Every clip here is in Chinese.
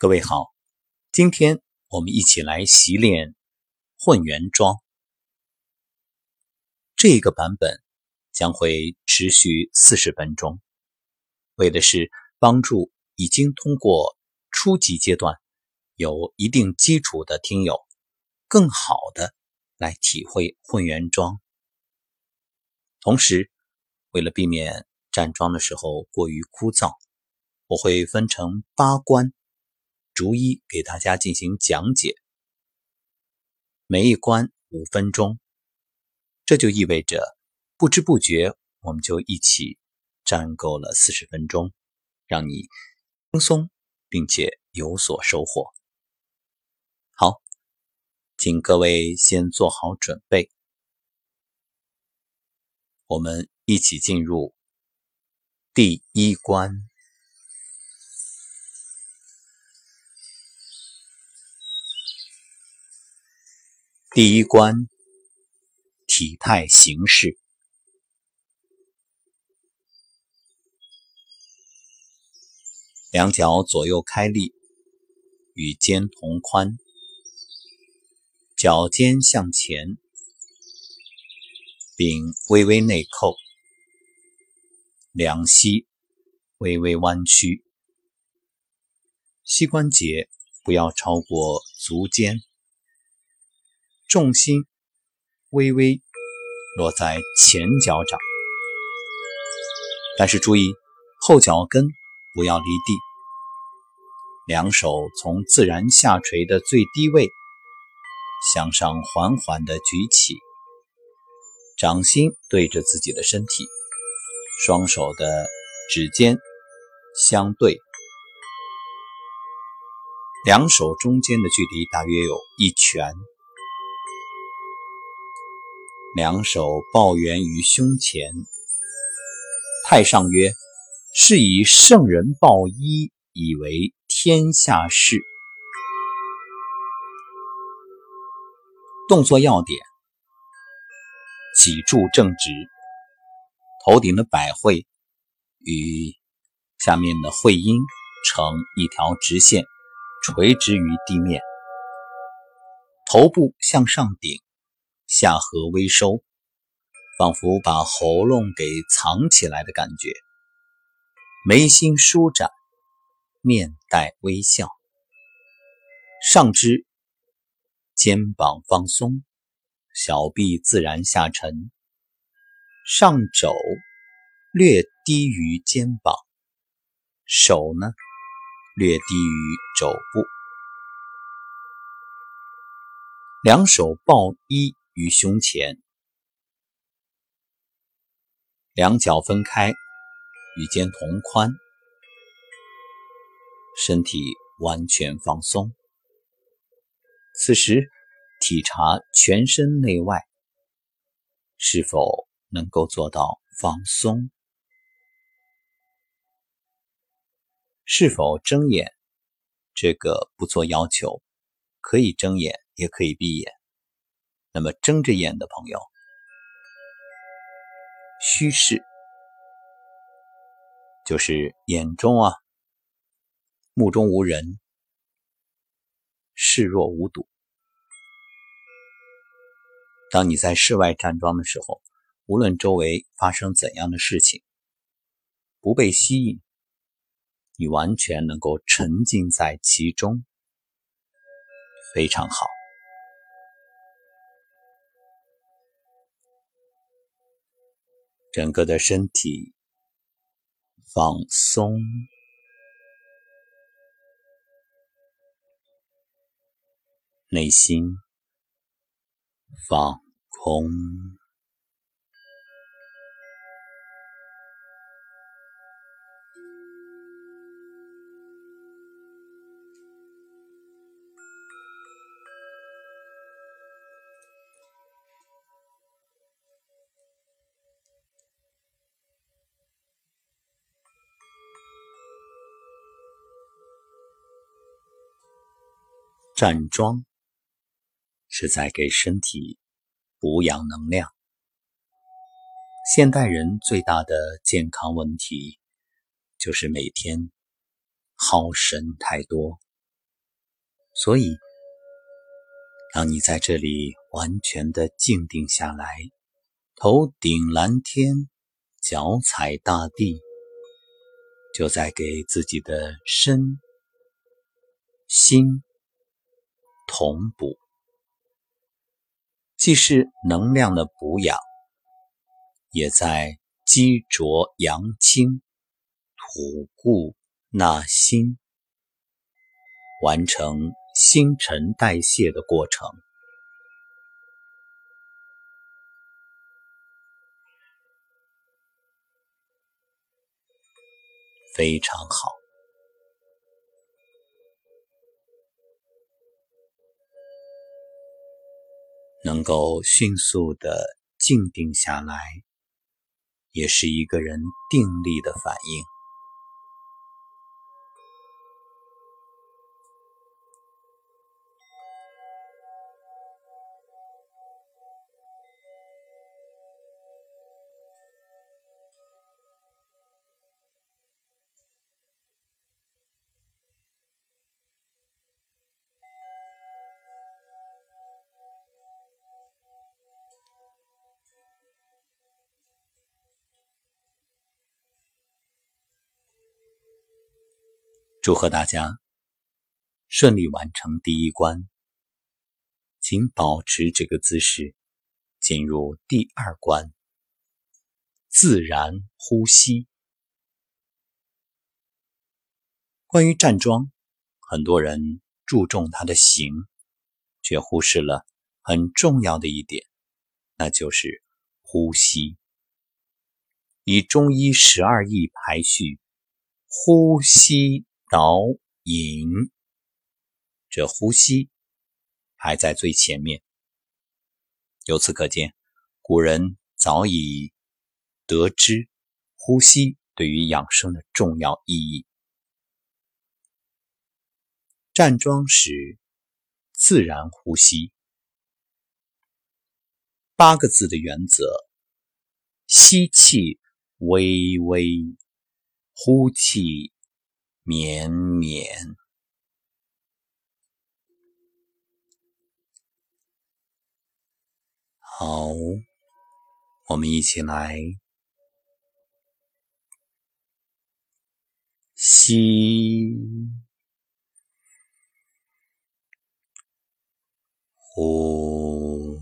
各位好，今天我们一起来习练混元桩。这个版本将会持续四十分钟，为的是帮助已经通过初级阶段、有一定基础的听友，更好的来体会混元桩。同时，为了避免站桩的时候过于枯燥，我会分成八关。逐一给大家进行讲解，每一关五分钟，这就意味着不知不觉我们就一起站够了四十分钟，让你轻松并且有所收获。好，请各位先做好准备，我们一起进入第一关。第一关，体态形式，两脚左右开立，与肩同宽，脚尖向前，并微微内扣，两膝微微弯曲，膝关节不要超过足尖。重心微微落在前脚掌，但是注意后脚跟不要离地。两手从自然下垂的最低位向上缓缓的举起，掌心对着自己的身体，双手的指尖相对，两手中间的距离大约有一拳。两手抱圆于胸前，太上曰：“是以圣人抱一，以为天下事。”动作要点：脊柱正直，头顶的百会与下面的会阴成一条直线，垂直于地面，头部向上顶。下颌微收，仿佛把喉咙给藏起来的感觉。眉心舒展，面带微笑。上肢肩膀放松，小臂自然下沉，上肘略低于肩膀，手呢略低于肘部，两手抱一。于胸前，两脚分开，与肩同宽，身体完全放松。此时，体察全身内外，是否能够做到放松？是否睁眼？这个不做要求，可以睁眼，也可以闭眼。那么睁着眼的朋友，虚视，就是眼中啊，目中无人，视若无睹。当你在室外站桩的时候，无论周围发生怎样的事情，不被吸引，你完全能够沉浸在其中，非常好。整个的身体放松，内心放空。站桩是在给身体补养能量。现代人最大的健康问题就是每天耗神太多，所以，当你在这里完全的静定下来，头顶蓝天，脚踩大地，就在给自己的身心同补，既是能量的补养，也在积浊扬清、吐故纳新，完成。新陈代谢的过程非常好，能够迅速的静定下来，也是一个人定力的反应。祝贺大家顺利完成第一关，请保持这个姿势，进入第二关——自然呼吸。关于站桩，很多人注重它的形，却忽视了很重要的一点，那就是呼吸。以中医十二义排序，呼吸。导引，这呼吸排在最前面。由此可见，古人早已得知呼吸对于养生的重要意义。站桩时自然呼吸，八个字的原则：吸气微微，呼气。绵绵，好，我们一起来吸，呼，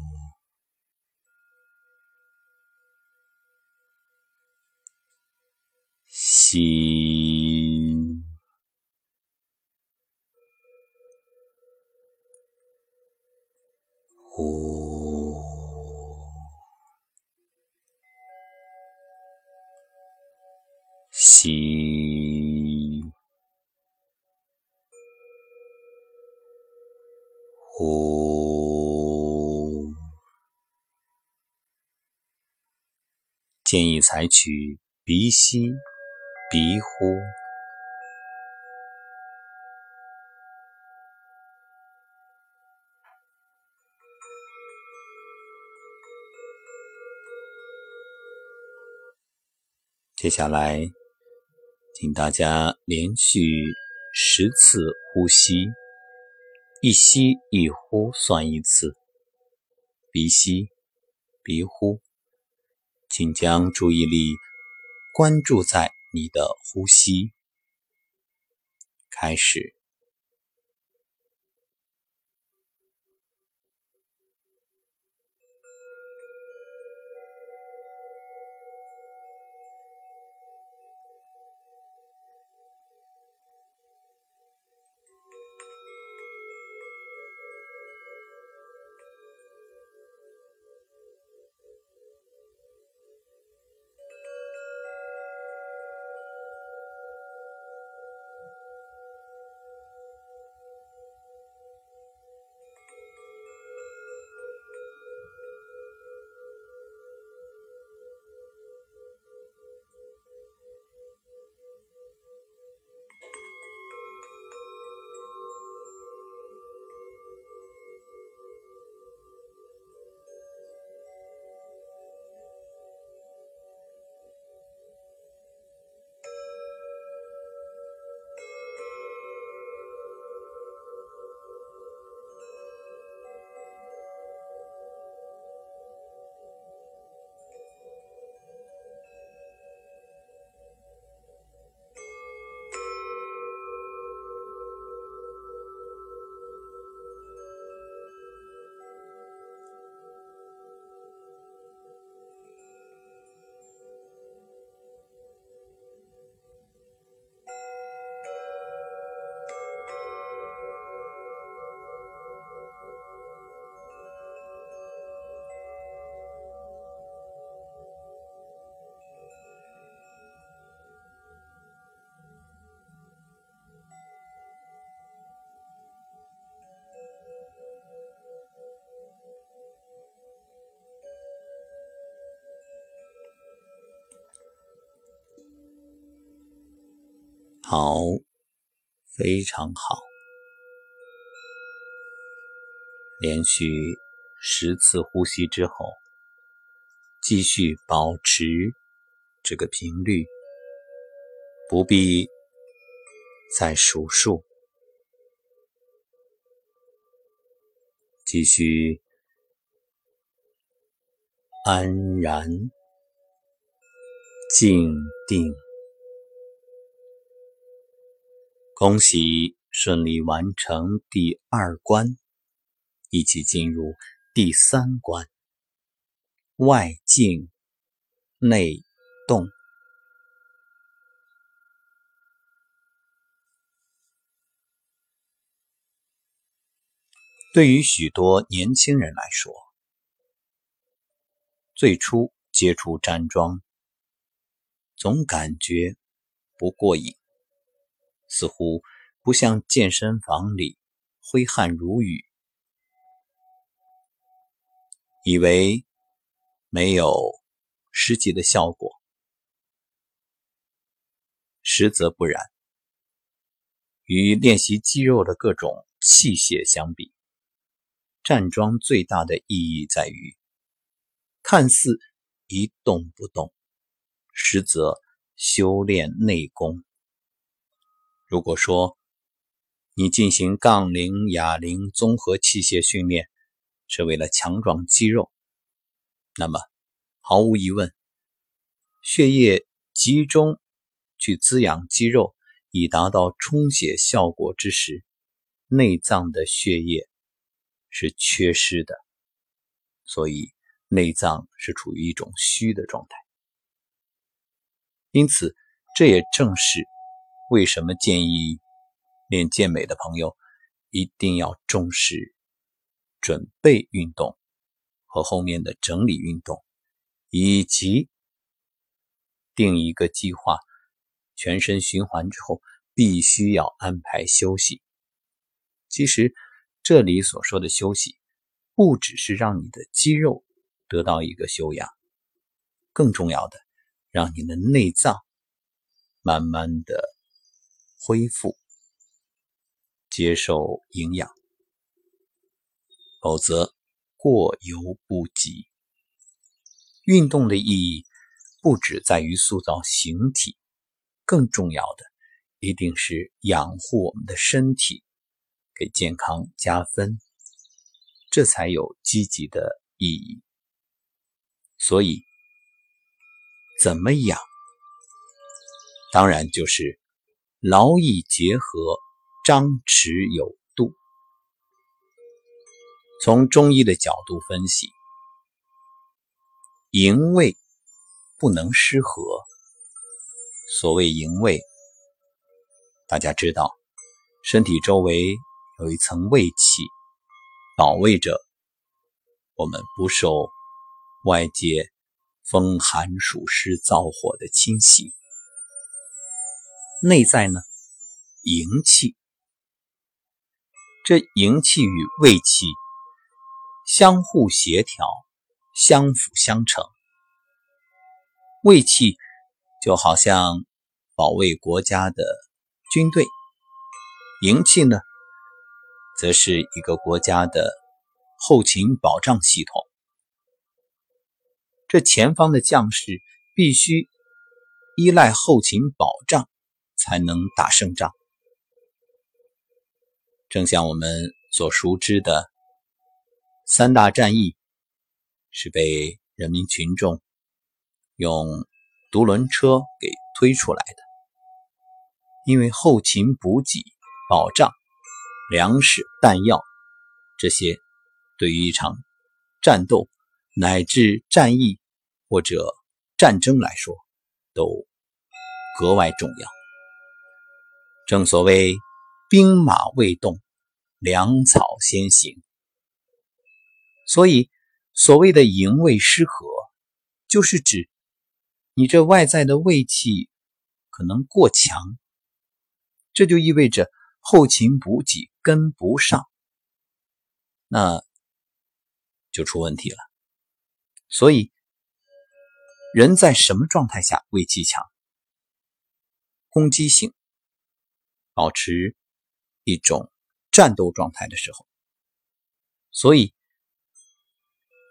吸。呼，吸，呼。建议采取鼻吸、鼻呼。接下来，请大家连续十次呼吸，一吸一呼算一次，鼻吸鼻呼，请将注意力关注在你的呼吸。开始。好，非常好。连续十次呼吸之后，继续保持这个频率，不必再数数，继续安然静定。恭喜顺利完成第二关，一起进入第三关。外静内动。对于许多年轻人来说，最初接触站桩，总感觉不过瘾。似乎不像健身房里挥汗如雨，以为没有实际的效果，实则不然。与练习肌肉的各种器械相比，站桩最大的意义在于，看似一动不动，实则修炼内功。如果说你进行杠铃、哑铃综合器械训练是为了强壮肌肉，那么毫无疑问，血液集中去滋养肌肉，以达到充血效果之时，内脏的血液是缺失的，所以内脏是处于一种虚的状态。因此，这也正是。为什么建议练健美的朋友一定要重视准备运动和后面的整理运动，以及定一个计划，全身循环之后必须要安排休息。其实这里所说的休息，不只是让你的肌肉得到一个休养，更重要的，让你的内脏慢慢的。恢复，接受营养，否则过犹不及。运动的意义不只在于塑造形体，更重要的一定是养护我们的身体，给健康加分，这才有积极的意义。所以，怎么养？当然就是。劳逸结合，张弛有度。从中医的角度分析，营卫不能失和。所谓营卫，大家知道，身体周围有一层卫气，保卫着我们不受外界风寒暑湿燥火的侵袭。内在呢，营气，这营气与卫气相互协调，相辅相成。卫气就好像保卫国家的军队，营气呢，则是一个国家的后勤保障系统。这前方的将士必须依赖后勤保障。才能打胜仗。正像我们所熟知的三大战役，是被人民群众用独轮车给推出来的。因为后勤补给、保障、粮食、弹药这些，对于一场战斗乃至战役或者战争来说，都格外重要。正所谓兵马未动，粮草先行。所以，所谓的营卫失和，就是指你这外在的卫气可能过强，这就意味着后勤补给跟不上，那就出问题了。所以，人在什么状态下胃气强？攻击性。保持一种战斗状态的时候。所以，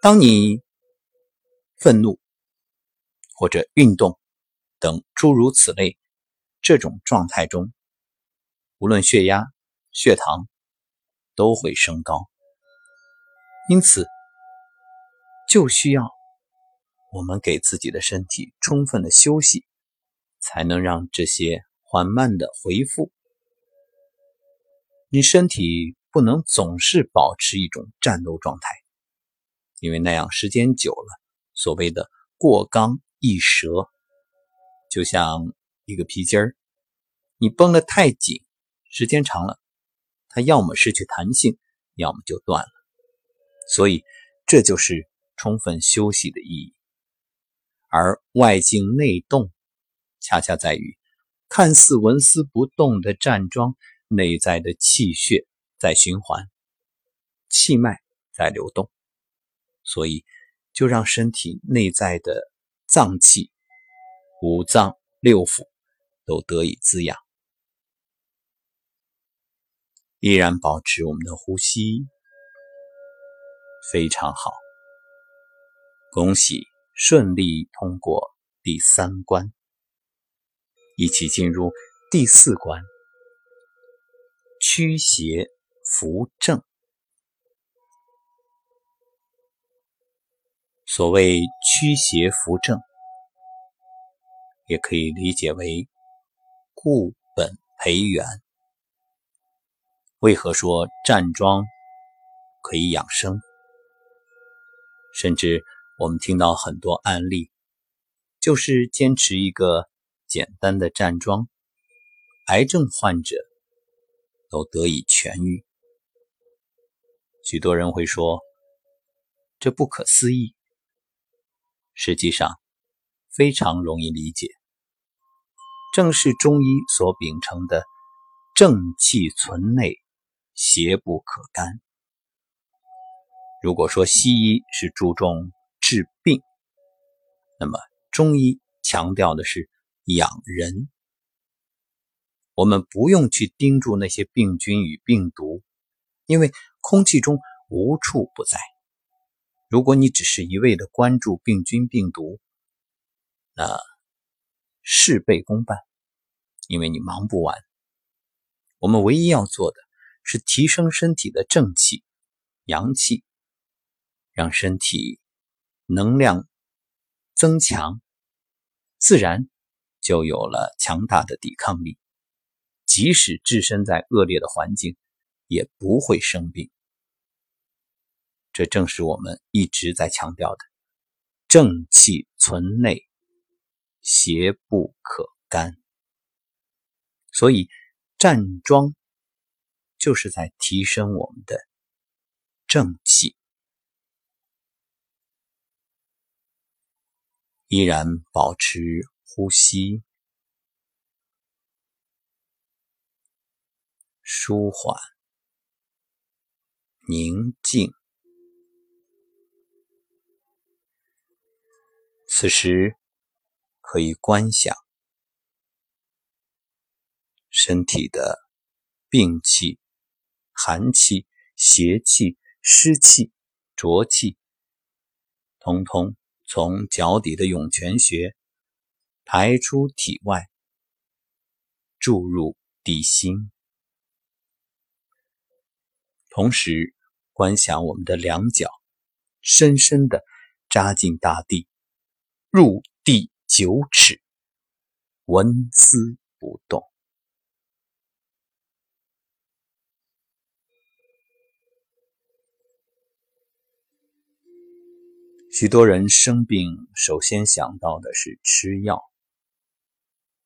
当你愤怒或者运动等诸如此类这种状态中，无论血压、血糖都会升高，因此就需要我们给自己的身体充分的休息，才能让这些缓慢的恢复。你身体不能总是保持一种战斗状态，因为那样时间久了，所谓的过刚易折，就像一个皮筋儿，你绷得太紧。时间长了，它要么失去弹性，要么就断了。所以，这就是充分休息的意义。而外静内动，恰恰在于看似纹丝不动的站桩，内在的气血在循环，气脉在流动。所以，就让身体内在的脏器、五脏六腑都得以滋养。依然保持我们的呼吸，非常好。恭喜顺利通过第三关，一起进入第四关——驱邪扶正。所谓驱邪扶正，也可以理解为固本培元。为何说站桩可以养生？甚至我们听到很多案例，就是坚持一个简单的站桩，癌症患者都得以痊愈。许多人会说这不可思议，实际上非常容易理解，正是中医所秉承的正气存内。邪不可干。如果说西医是注重治病，那么中医强调的是养人。我们不用去盯住那些病菌与病毒，因为空气中无处不在。如果你只是一味的关注病菌病毒，那事倍功半，因为你忙不完。我们唯一要做的。是提升身体的正气、阳气，让身体能量增强，自然就有了强大的抵抗力。即使置身在恶劣的环境，也不会生病。这正是我们一直在强调的“正气存内，邪不可干”。所以站桩。就是在提升我们的正气，依然保持呼吸，舒缓、宁静。此时可以观想身体的病气。寒气、邪气、湿气、浊气，通通从脚底的涌泉穴排出体外，注入地心。同时，观想我们的两脚深深的扎进大地，入地九尺，纹丝不动。许多人生病，首先想到的是吃药。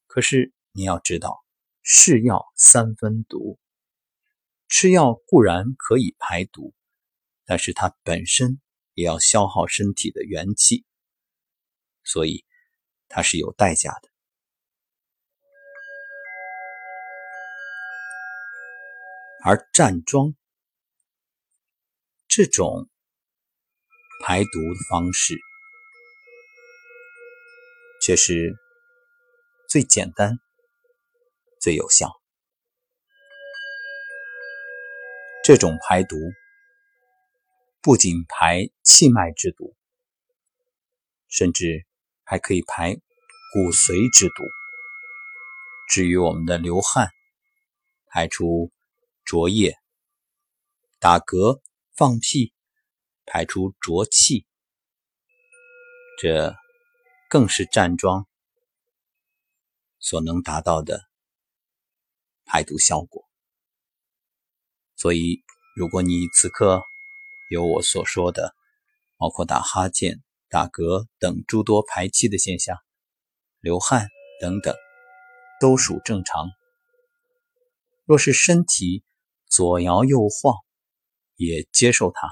可是你要知道，是药三分毒。吃药固然可以排毒，但是它本身也要消耗身体的元气，所以它是有代价的。而站桩这种。排毒的方式，却是最简单、最有效。这种排毒不仅排气脉之毒，甚至还可以排骨髓之毒。至于我们的流汗，排出浊液；打嗝、放屁，排出浊气。这更是站桩所能达到的排毒效果。所以，如果你此刻有我所说的，包括打哈欠、打嗝等诸多排气的现象，流汗等等。都属正常。若是身体左摇右晃，也接受它，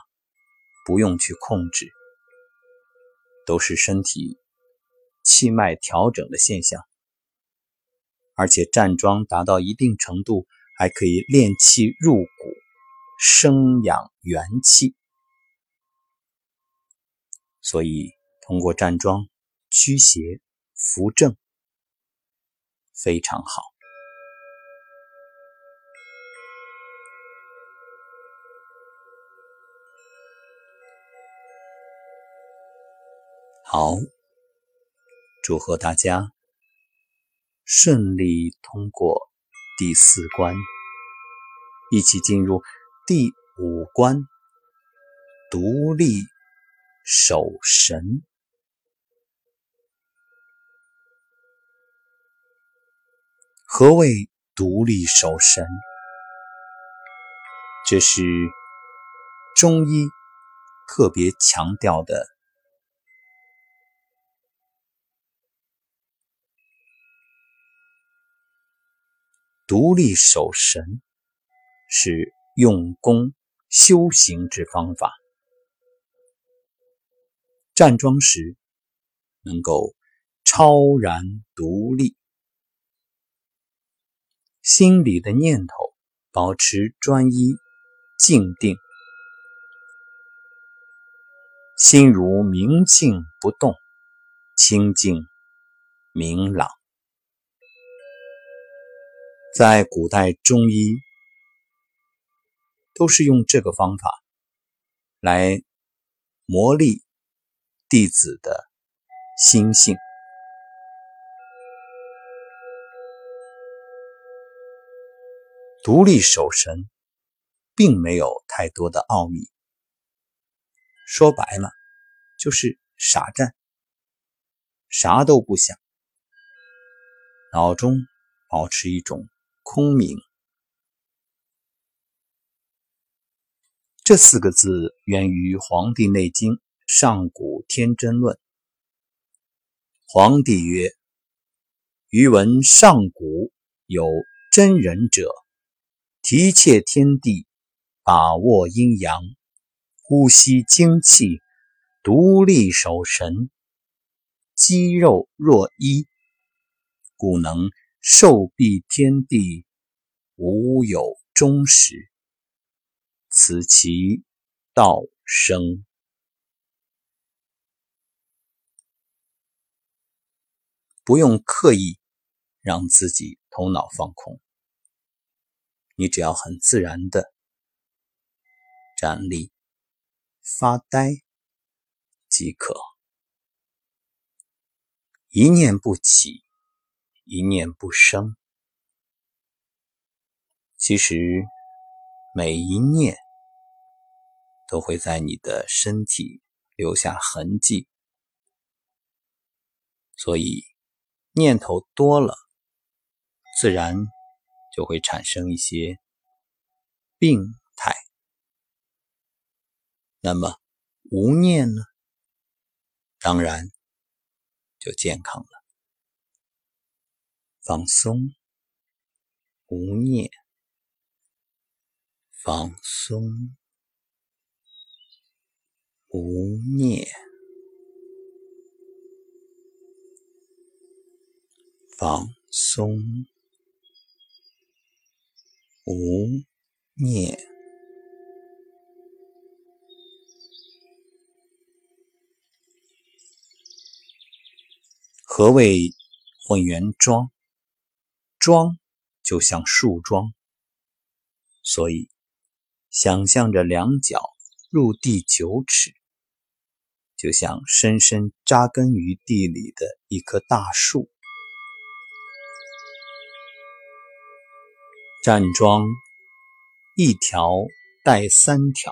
不用去控制，都是身体气脉调整的现象。而且站桩达到一定程度，还可以练气入骨，生养元气。所以，通过站桩驱邪扶正。非常好。好，祝贺大家顺利通过第四关，一起进入第五关——独立守神。何谓独立守神？这是中医特别强调的。独立守神是用功修行之方法。站桩时能够超然独立。心里的念头保持专一、静定，心如明镜不动，清净明朗。在古代中医都是用这个方法来磨砺弟子的心性。独立守神，并没有太多的奥秘。说白了，就是傻站，啥都不想，脑中保持一种空明。这四个字源于《黄帝内经·上古天真论》。黄帝曰：“余闻上古有真人者。”提切天地，把握阴阳，呼吸精气，独立守神，肌肉若一，故能受蔽天地，无有终始。此其道生。不用刻意让自己头脑放空。你只要很自然的站立、发呆即可，一念不起，一念不生。其实每一念都会在你的身体留下痕迹，所以念头多了，自然。就会产生一些病态。那么无念呢？当然就健康了。放松，无念，放松，无念，放松。无念。何谓混元桩？桩就像树桩，所以想象着两脚入地九尺，就像深深扎根于地里的一棵大树。站桩一条带三条，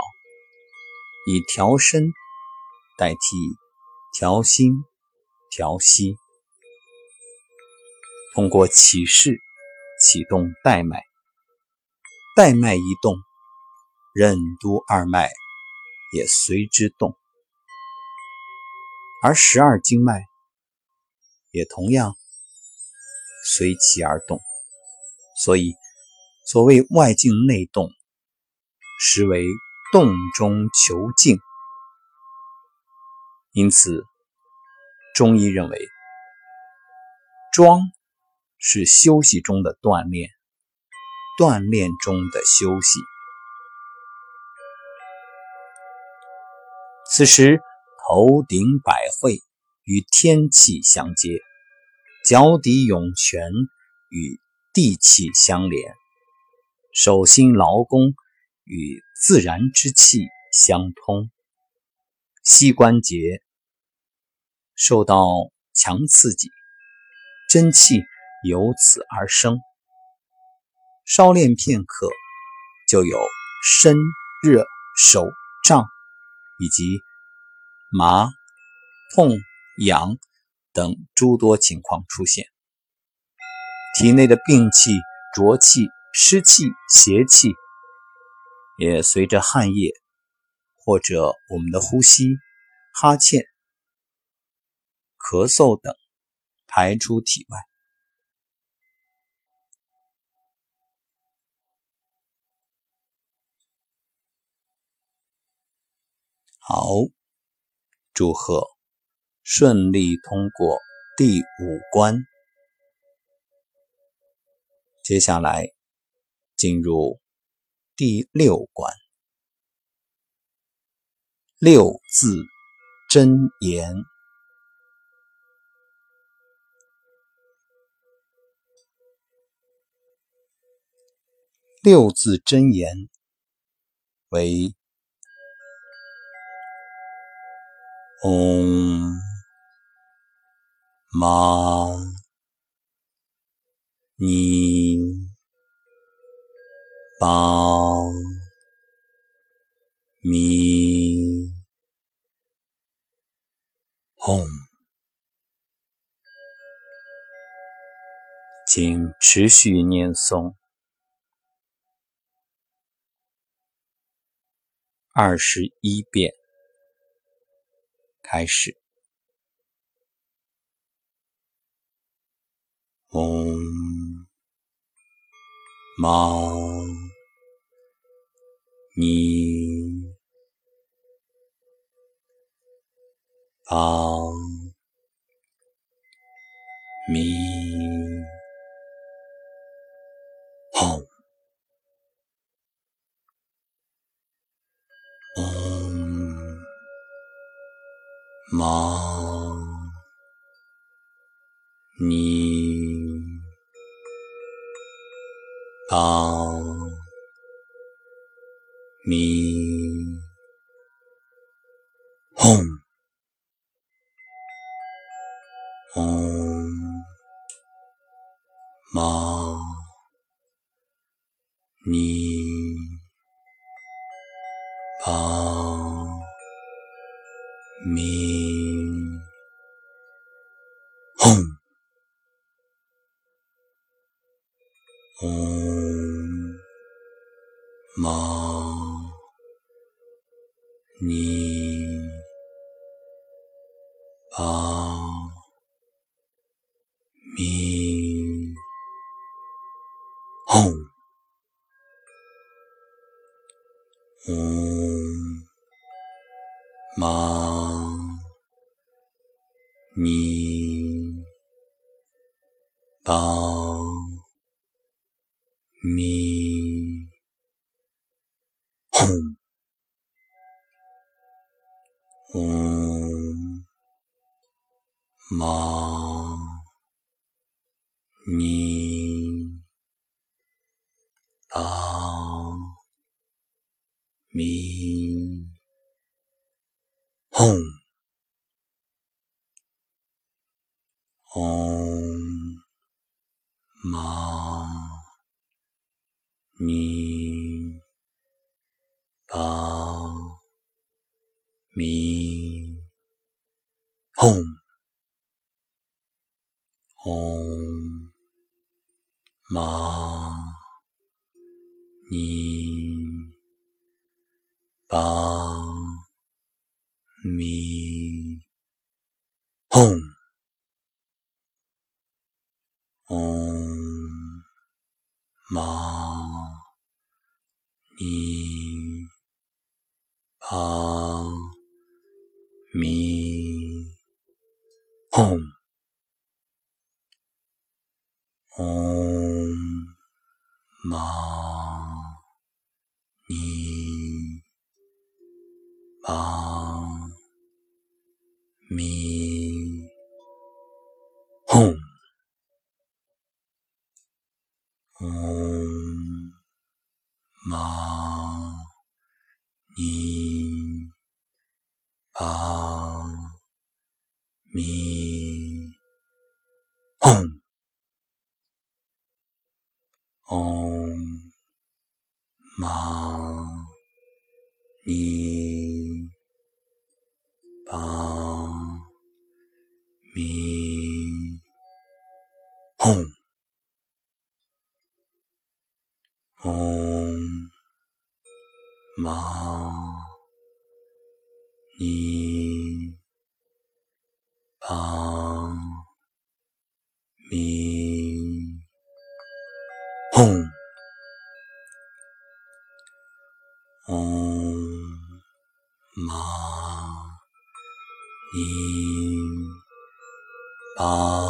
以调身代替调心、调息，通过起势启动带脉，带脉一动，任督二脉也随之动，而十二经脉也同样随其而动，所以。所谓外静内动，实为动中求静。因此，中医认为，桩是休息中的锻炼，锻炼中的休息。此时，头顶百会与天气相接，脚底涌泉与地气相连。手心劳宫与自然之气相通，膝关节受到强刺激，真气由此而生。稍练片刻，就有身热、手胀以及麻、痛、痒等诸多情况出现，体内的病气、浊气。湿气、邪气也随着汗液或者我们的呼吸、哈欠、咳嗽等排出体外。好，祝贺顺利通过第五关，接下来。进入第六关，六字真言。六字真言为：嗡嘛呢。帮咪吽，请持续念诵二十一遍，开始。嗡。猫，你，帮，咪，猫，你。帮オーン。ま妈咪妈咪哄哄妈咪宝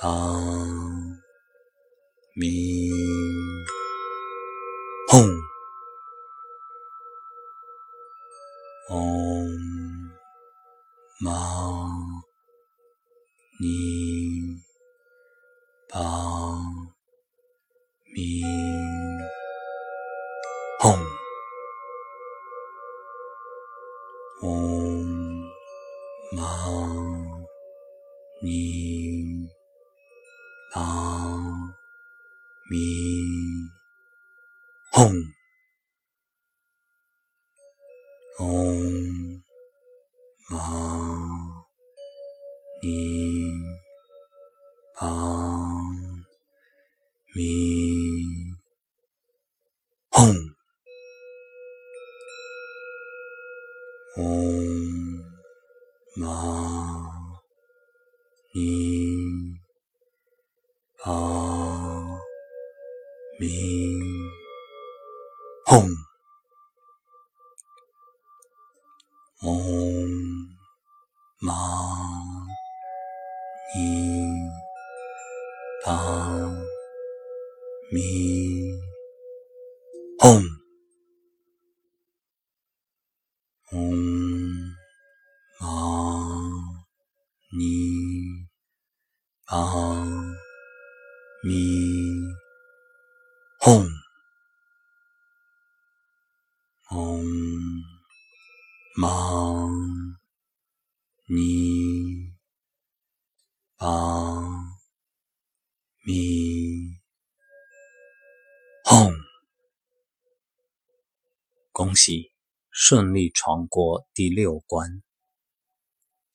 あー。みー。帮咪帮咪吽，恭喜顺利闯过第六关，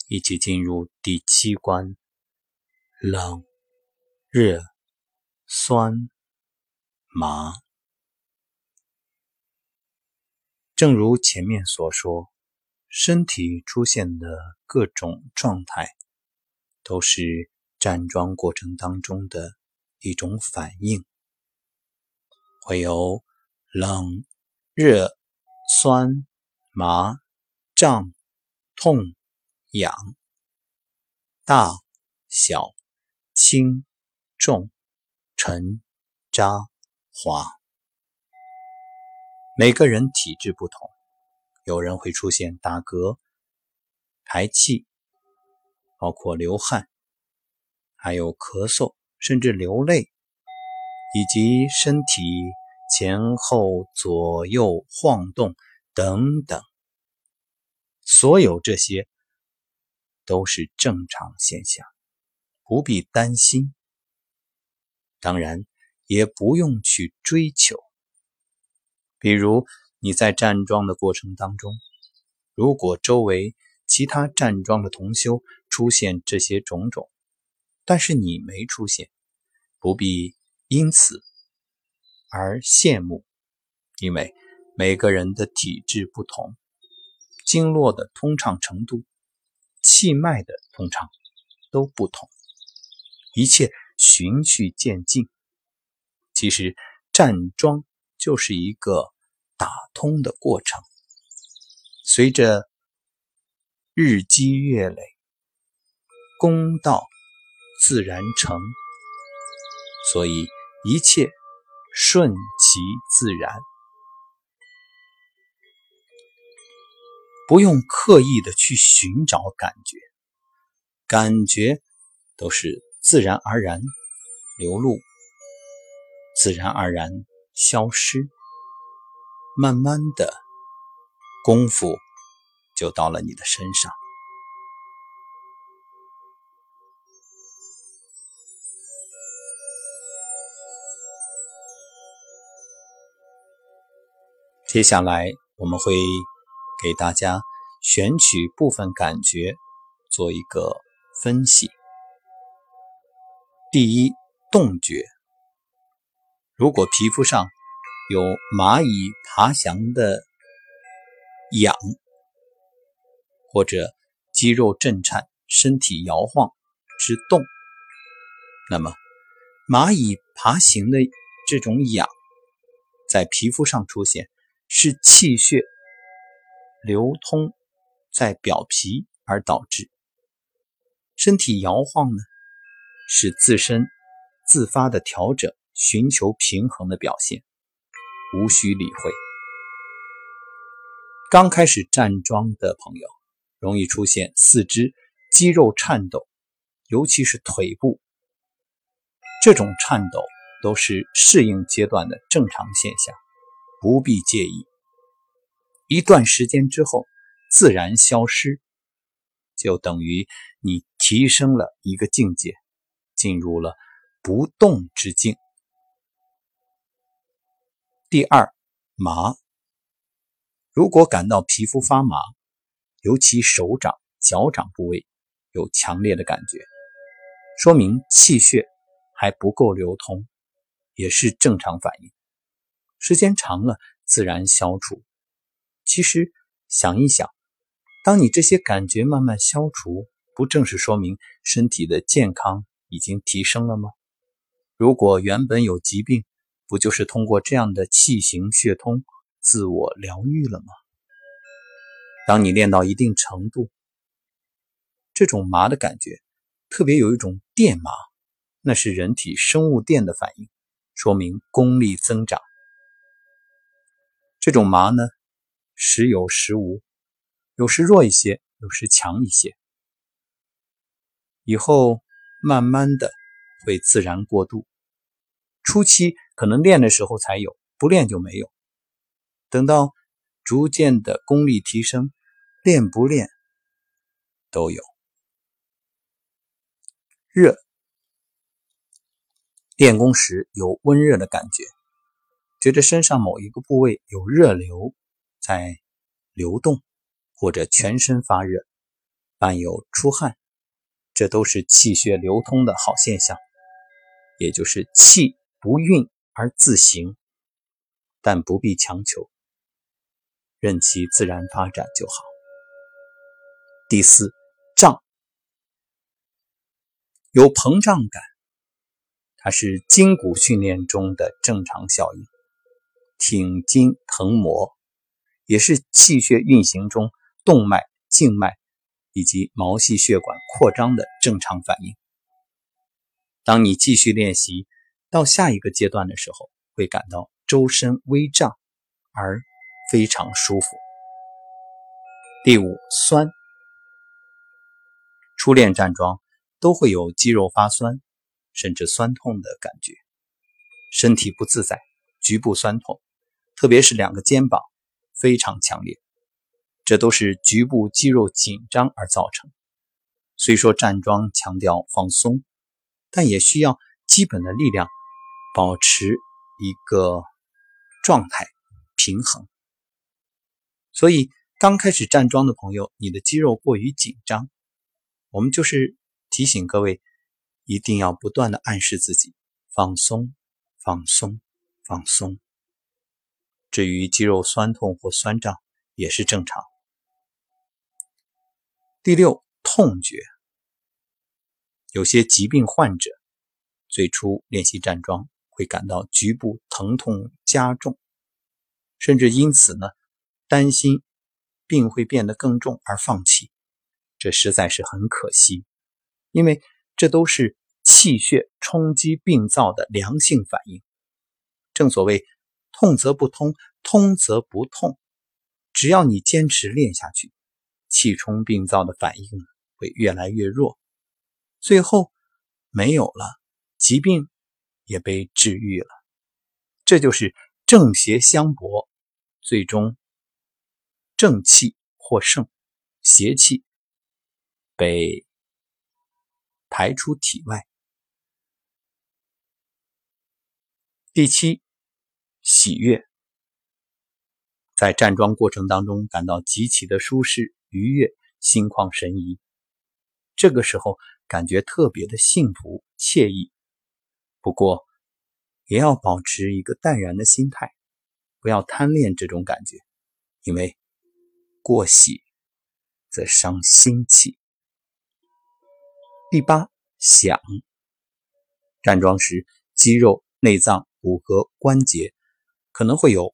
一起进入第七关。冷、热、酸、麻，正如前面所说，身体出现的各种状态，都是站桩过程当中的一种反应，会有冷、热、酸、麻、胀、痛、痒、大小。轻、重、沉、扎、滑，每个人体质不同，有人会出现打嗝、排气，包括流汗，还有咳嗽，甚至流泪，以及身体前后左右晃动等等，所有这些都是正常现象。不必担心，当然也不用去追求。比如你在站桩的过程当中，如果周围其他站桩的同修出现这些种种，但是你没出现，不必因此而羡慕，因为每个人的体质不同，经络的通畅程度、气脉的通畅都不同。一切循序渐进，其实站桩就是一个打通的过程。随着日积月累，功道自然成，所以一切顺其自然，不用刻意的去寻找感觉，感觉都是。自然而然流露，自然而然消失，慢慢的功夫就到了你的身上。接下来我们会给大家选取部分感觉做一个分析。第一，动觉。如果皮肤上有蚂蚁爬翔的痒，或者肌肉震颤、身体摇晃之动，那么蚂蚁爬行的这种痒在皮肤上出现，是气血流通在表皮而导致。身体摇晃呢？是自身自发的调整、寻求平衡的表现，无需理会。刚开始站桩的朋友，容易出现四肢肌肉颤抖，尤其是腿部。这种颤抖都是适应阶段的正常现象，不必介意。一段时间之后，自然消失，就等于你提升了一个境界。进入了不动之境。第二，麻。如果感到皮肤发麻，尤其手掌、脚掌部位有强烈的感觉，说明气血还不够流通，也是正常反应。时间长了，自然消除。其实想一想，当你这些感觉慢慢消除，不正是说明身体的健康？已经提升了吗？如果原本有疾病，不就是通过这样的气行血通自我疗愈了吗？当你练到一定程度，这种麻的感觉，特别有一种电麻，那是人体生物电的反应，说明功力增长。这种麻呢，时有时无，有时弱一些，有时强一些。以后。慢慢的会自然过渡。初期可能练的时候才有，不练就没有。等到逐渐的功力提升，练不练都有。热，练功时有温热的感觉，觉得身上某一个部位有热流在流动，或者全身发热，伴有出汗，这都是气血流通的好现象，也就是气。不运而自行，但不必强求，任其自然发展就好。第四，胀，有膨胀感，它是筋骨训练中的正常效应，挺筋腾膜，也是气血运行中动脉、静脉以及毛细血管扩张的正常反应。当你继续练习。到下一个阶段的时候，会感到周身微胀，而非常舒服。第五，酸。初练站桩都会有肌肉发酸，甚至酸痛的感觉，身体不自在，局部酸痛，特别是两个肩膀非常强烈，这都是局部肌肉紧张而造成。虽说站桩强调放松，但也需要基本的力量。保持一个状态平衡，所以刚开始站桩的朋友，你的肌肉过于紧张，我们就是提醒各位，一定要不断的暗示自己放松、放松、放松。至于肌肉酸痛或酸胀，也是正常。第六，痛觉，有些疾病患者最初练习站桩。会感到局部疼痛加重，甚至因此呢，担心病会变得更重而放弃，这实在是很可惜，因为这都是气血冲击病灶的良性反应。正所谓痛则不通，通则不痛，只要你坚持练下去，气冲病灶的反应会越来越弱，最后没有了疾病。也被治愈了，这就是正邪相搏，最终正气获胜，邪气被排出体外。第七，喜悦，在站桩过程当中感到极其的舒适愉悦，心旷神怡，这个时候感觉特别的幸福惬意。不过，也要保持一个淡然的心态，不要贪恋这种感觉，因为过喜则伤心气。第八，响。站桩时，肌肉、内脏、骨骼、关节可能会有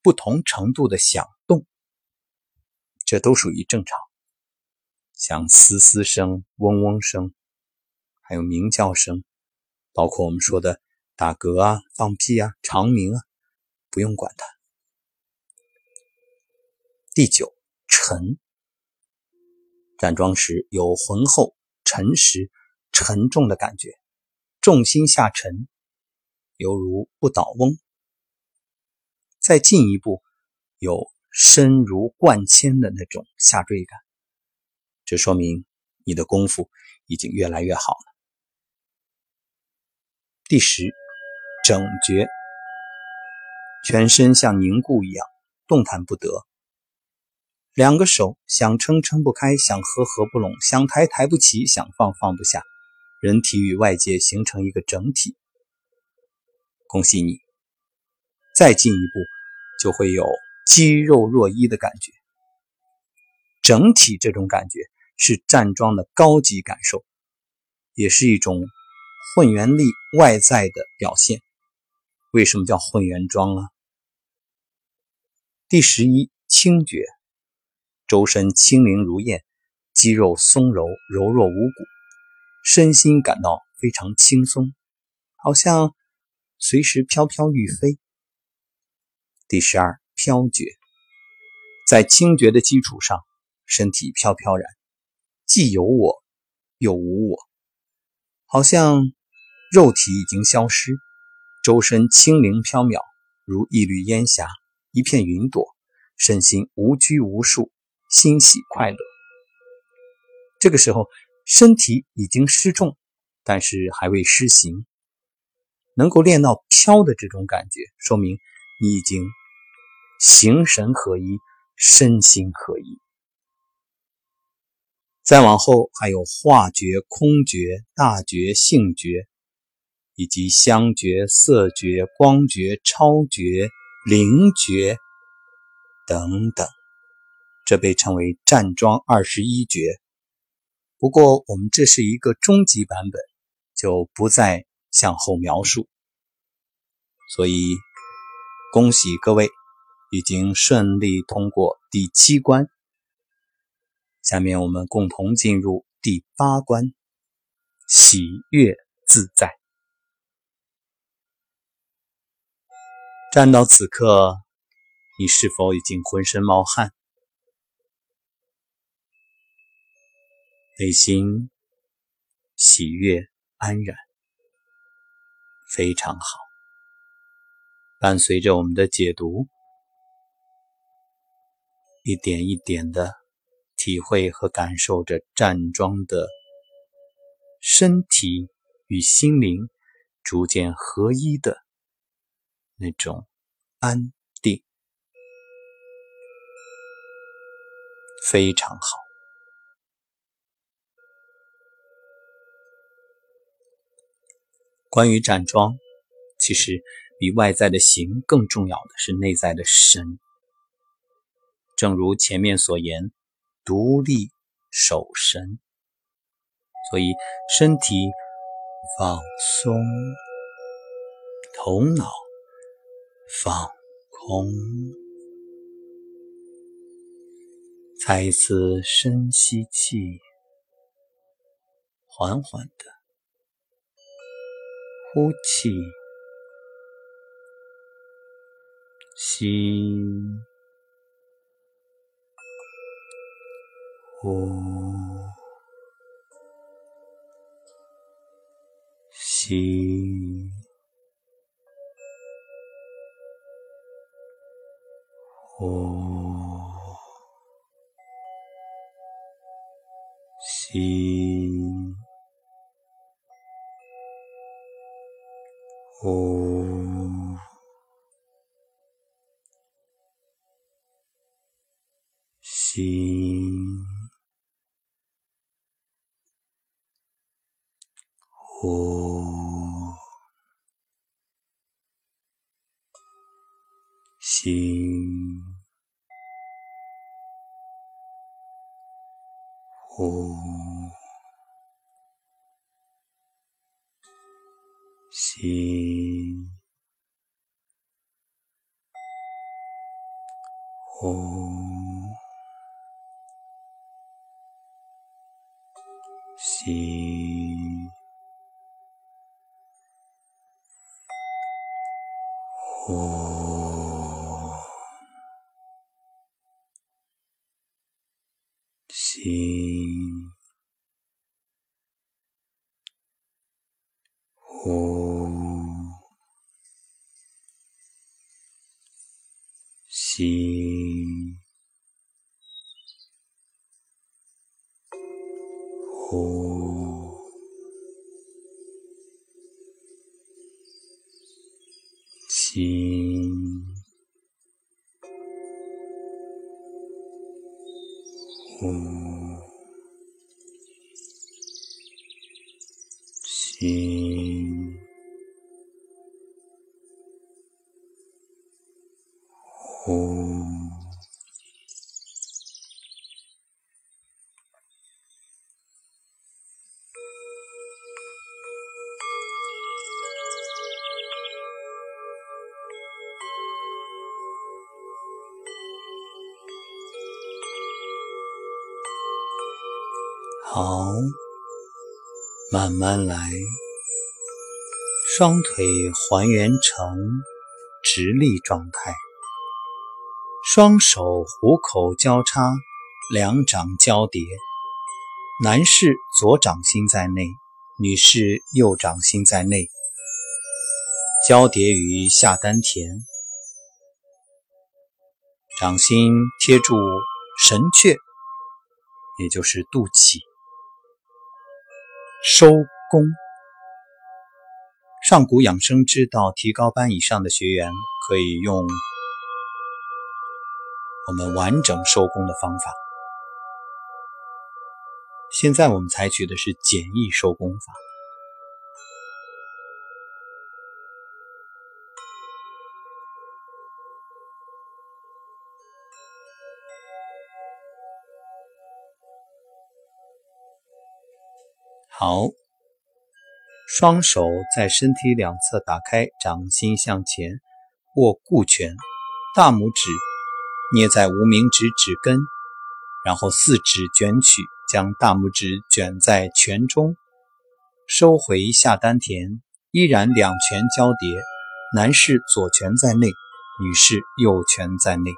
不同程度的响动，这都属于正常，像嘶嘶声、嗡嗡声，还有鸣叫声。包括我们说的打嗝啊、放屁啊、长鸣啊，不用管它。第九，沉。站桩时有浑厚、沉实、沉重的感觉，重心下沉，犹如不倒翁。再进一步，有深如贯铅的那种下坠感，这说明你的功夫已经越来越好了。第十，整觉，全身像凝固一样，动弹不得。两个手想撑撑不开，想合合不拢，想抬抬不起，想放放不下，人体与外界形成一个整体。恭喜你，再进一步就会有肌肉若一的感觉。整体这种感觉是站桩的高级感受，也是一种。混元力外在的表现，为什么叫混元桩啊？第十一，轻觉，周身轻灵如燕，肌肉松柔，柔弱无骨，身心感到非常轻松，好像随时飘飘欲飞。第十二，飘觉，在轻觉的基础上，身体飘飘然，既有我，又无我。好像肉体已经消失，周身轻灵飘渺，如一缕烟霞，一片云朵，身心无拘无束，欣喜快乐。这个时候，身体已经失重，但是还未失形，能够练到飘的这种感觉，说明你已经形神合一，身心合一。再往后还有化觉、空觉、大觉、性觉，以及香觉、色觉、光觉、超觉、灵觉等等，这被称为站桩二十一觉。不过我们这是一个终极版本，就不再向后描述。所以恭喜各位，已经顺利通过第七关。下面我们共同进入第八关，喜悦自在。站到此刻，你是否已经浑身冒汗，内心喜悦安然？非常好。伴随着我们的解读，一点一点的。体会和感受着站桩的身体与心灵逐渐合一的那种安定，非常好。关于站桩，其实比外在的形更重要的是内在的神。正如前面所言。独立守神，所以身体放松，头脑放空，再一次深吸气，缓缓的呼气，吸。呼，吸，呼，吸，呼，吸。呼，吸，心。嗯，慢慢来，双腿还原成直立状态，双手虎口交叉，两掌交叠。男士左掌心在内，女士右掌心在内，交叠于下丹田，掌心贴住神阙，也就是肚脐。收工。上古养生之道提高班以上的学员可以用我们完整收工的方法。现在我们采取的是简易收工法。好，双手在身体两侧打开，掌心向前握固拳，大拇指捏在无名指指根，然后四指卷曲。将大拇指卷在拳中，收回下丹田，依然两拳交叠。男士左拳在内，女士右拳在内，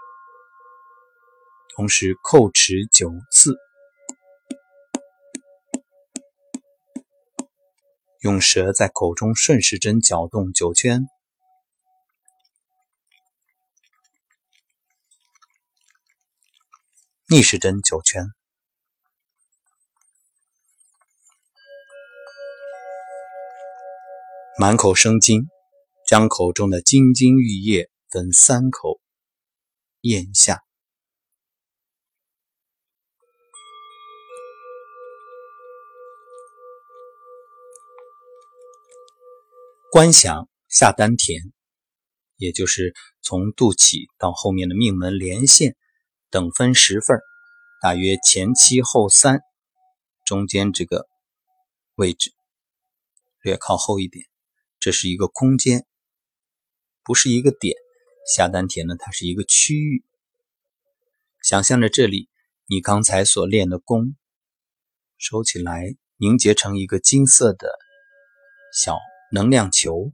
同时叩齿九次，用舌在口中顺时针搅动九圈，逆时针九圈。满口生津，将口中的津津玉液分三口咽下。观想下丹田，也就是从肚脐到后面的命门连线，等分十份大约前七后三，中间这个位置略靠后一点。这是一个空间，不是一个点。下丹田呢，它是一个区域。想象着这里，你刚才所练的功收起来，凝结成一个金色的小能量球，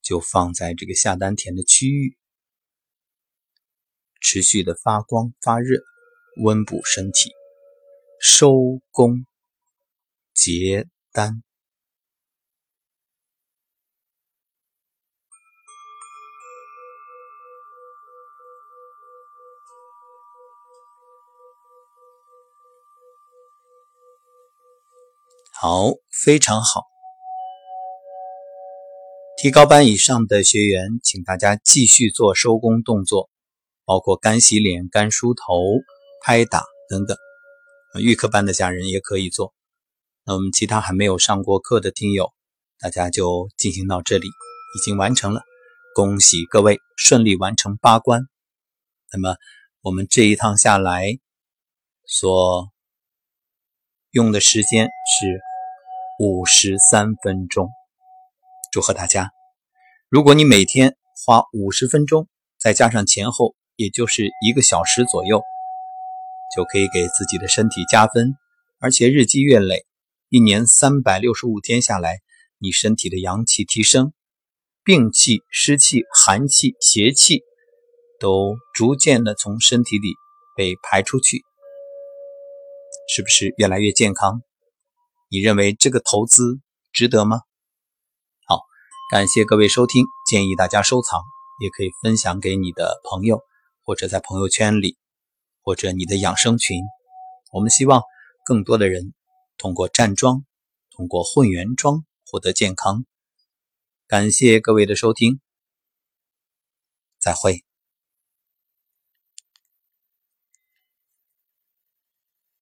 就放在这个下丹田的区域，持续的发光发热，温补身体，收功结丹。好，非常好。提高班以上的学员，请大家继续做收工动作，包括干洗脸、干梳头、拍打等等。预科班的家人也可以做。那我们其他还没有上过课的听友，大家就进行到这里，已经完成了。恭喜各位顺利完成八关。那么我们这一趟下来所。用的时间是五十三分钟。祝贺大家！如果你每天花五十分钟，再加上前后，也就是一个小时左右，就可以给自己的身体加分。而且日积月累，一年三百六十五天下来，你身体的阳气提升，病气、湿气、寒气、邪气都逐渐的从身体里被排出去。是不是越来越健康？你认为这个投资值得吗？感谢各位收听，建议大家收藏，也可以分享给你的朋友，或者在朋友圈里，或者你的养生群。我们希望更多的人通过站桩，通过混元桩获得健康。感谢各位的收听，再会。